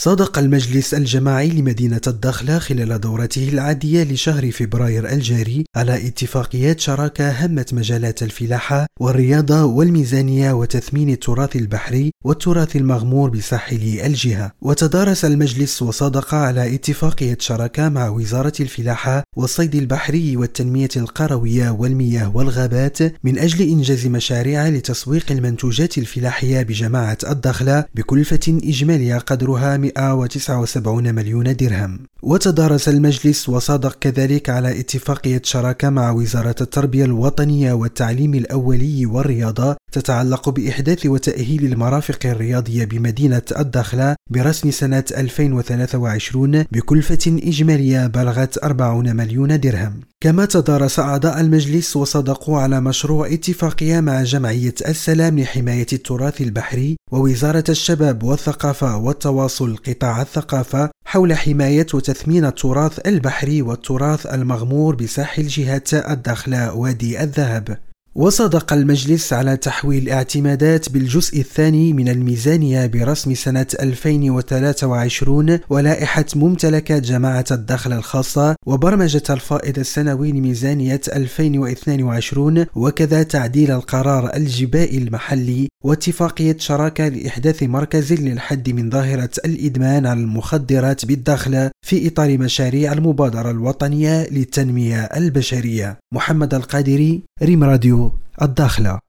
صادق المجلس الجماعي لمدينة الدخلة خلال دورته العادية لشهر فبراير الجاري على اتفاقيات شراكة همت مجالات الفلاحة والرياضة والميزانية وتثمين التراث البحري والتراث المغمور بساحل الجهة. وتدارس المجلس وصادق على اتفاقية شراكة مع وزارة الفلاحة والصيد البحري والتنمية القروية والمياه والغابات من أجل إنجاز مشاريع لتسويق المنتوجات الفلاحية بجماعة الدخلة بكلفة إجمالية قدرها 179 مليون درهم. وتدارس المجلس وصادق كذلك على اتفاقية شراكة مع وزارة التربية الوطنية والتعليم الأولي والرياضة تتعلق بإحداث وتأهيل المرافق الرياضية بمدينة الدخلة برسم سنة 2023 بكلفة إجمالية بلغت 40 مليون درهم. كما تدارس أعضاء المجلس وصدقوا على مشروع اتفاقية مع جمعية السلام لحماية التراث البحري ووزارة الشباب والثقافة والتواصل قطاع الثقافة حول حماية وتثمين التراث البحري والتراث المغمور بساحل جهة الدخلة وادي الذهب. وصدق المجلس على تحويل اعتمادات بالجزء الثاني من الميزانية برسم سنة 2023 ولائحة ممتلكات جماعة الدخل الخاصة وبرمجة الفائض السنوي لميزانية 2022 وكذا تعديل القرار الجبائي المحلي واتفاقية شراكة لإحداث مركز للحد من ظاهرة الإدمان على المخدرات بالداخل في إطار مشاريع المبادرة الوطنية للتنمية البشرية. محمد القادري ريم راديو الداخلة.